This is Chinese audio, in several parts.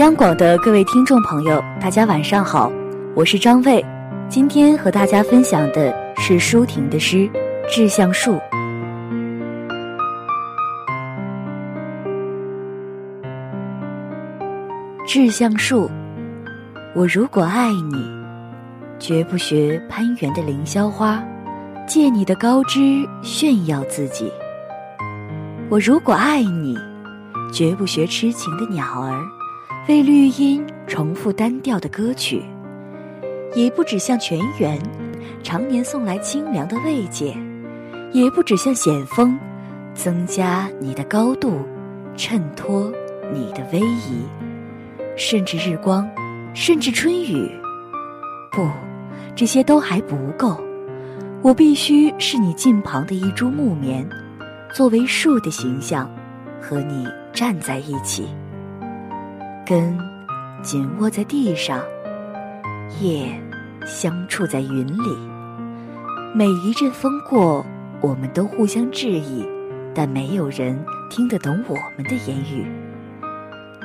央广的各位听众朋友，大家晚上好，我是张卫。今天和大家分享的是舒婷的诗《志向树》。志向树，我如果爱你，绝不学攀援的凌霄花，借你的高枝炫耀自己。我如果爱你，绝不学痴情的鸟儿，为绿荫重复单调的歌曲。也不只向泉源，常年送来清凉的慰藉；也不只向险峰，增加你的高度，衬托你的威仪。甚至日光，甚至春雨，不，这些都还不够。我必须是你近旁的一株木棉，作为树的形象，和你站在一起，根紧握在地上，叶相触在云里。每一阵风过，我们都互相质疑，但没有人听得懂我们的言语。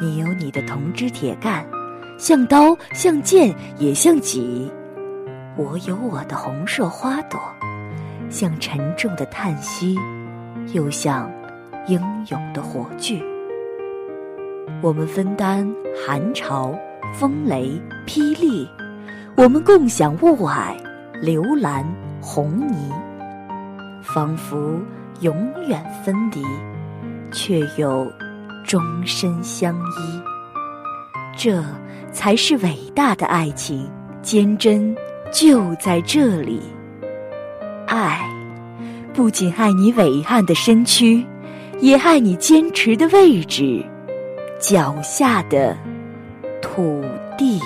你有你的铜枝铁干，像刀，像剑，也像戟；我有我的红硕花朵，像沉重的叹息，又像英勇的火炬。我们分担寒潮、风雷、霹雳，我们共享雾霭、流岚、红泥，仿佛永远分离，却又。终身相依，这才是伟大的爱情，坚贞就在这里。爱，不仅爱你伟岸的身躯，也爱你坚持的位置，脚下的土地。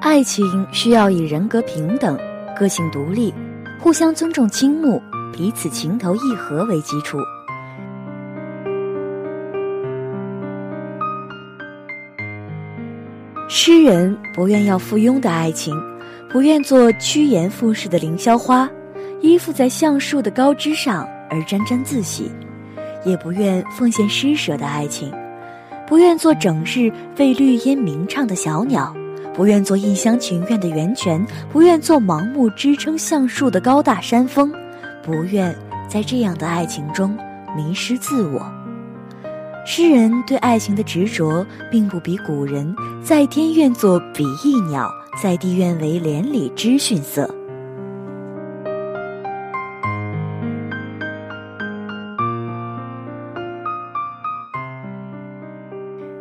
爱情需要以人格平等、个性独立、互相尊重、倾慕、彼此情投意合为基础。诗人不愿要附庸的爱情，不愿做趋炎附势的凌霄花，依附在橡树的高枝上而沾沾自喜；也不愿奉献施舍的爱情，不愿做整日为绿荫鸣唱的小鸟。不愿做一厢情愿的源泉，不愿做盲目支撑橡树的高大山峰，不愿在这样的爱情中迷失自我。诗人对爱情的执着，并不比古人在天愿作比翼鸟，在地愿为连理枝逊色。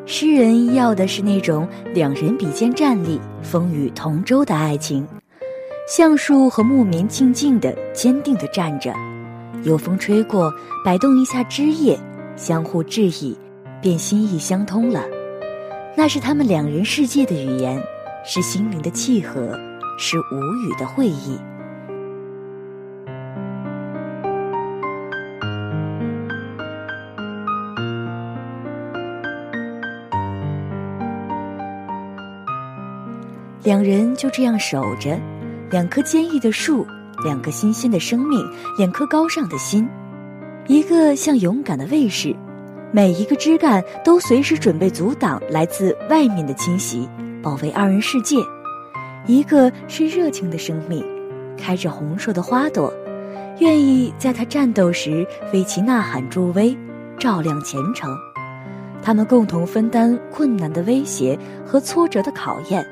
诗人要的是那种两人比肩站立、风雨同舟的爱情。橡树和木棉静静的、坚定的站着，有风吹过，摆动一下枝叶，相互致意，便心意相通了。那是他们两人世界的语言，是心灵的契合，是无语的会意。两人就这样守着，两棵坚毅的树，两个新鲜的生命，两颗高尚的心。一个像勇敢的卫士，每一个枝干都随时准备阻挡来自外面的侵袭，保卫二人世界；一个是热情的生命，开着红硕的花朵，愿意在他战斗时为其呐喊助威，照亮前程。他们共同分担困难的威胁和挫折的考验。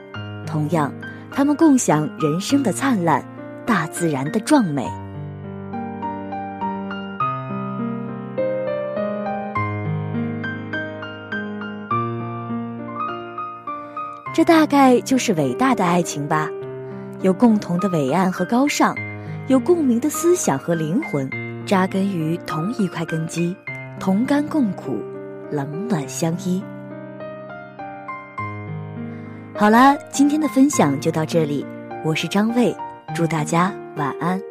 同样，他们共享人生的灿烂，大自然的壮美。这大概就是伟大的爱情吧，有共同的伟岸和高尚，有共鸣的思想和灵魂，扎根于同一块根基，同甘共苦，冷暖相依。好啦，今天的分享就到这里，我是张卫，祝大家晚安。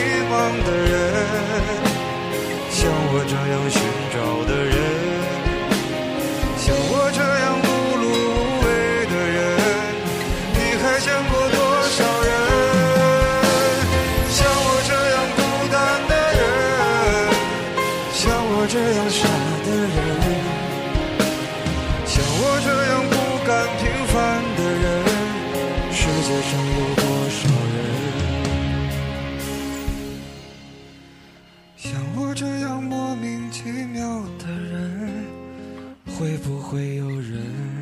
上有多少人？像我这样莫名其妙的人，会不会有人？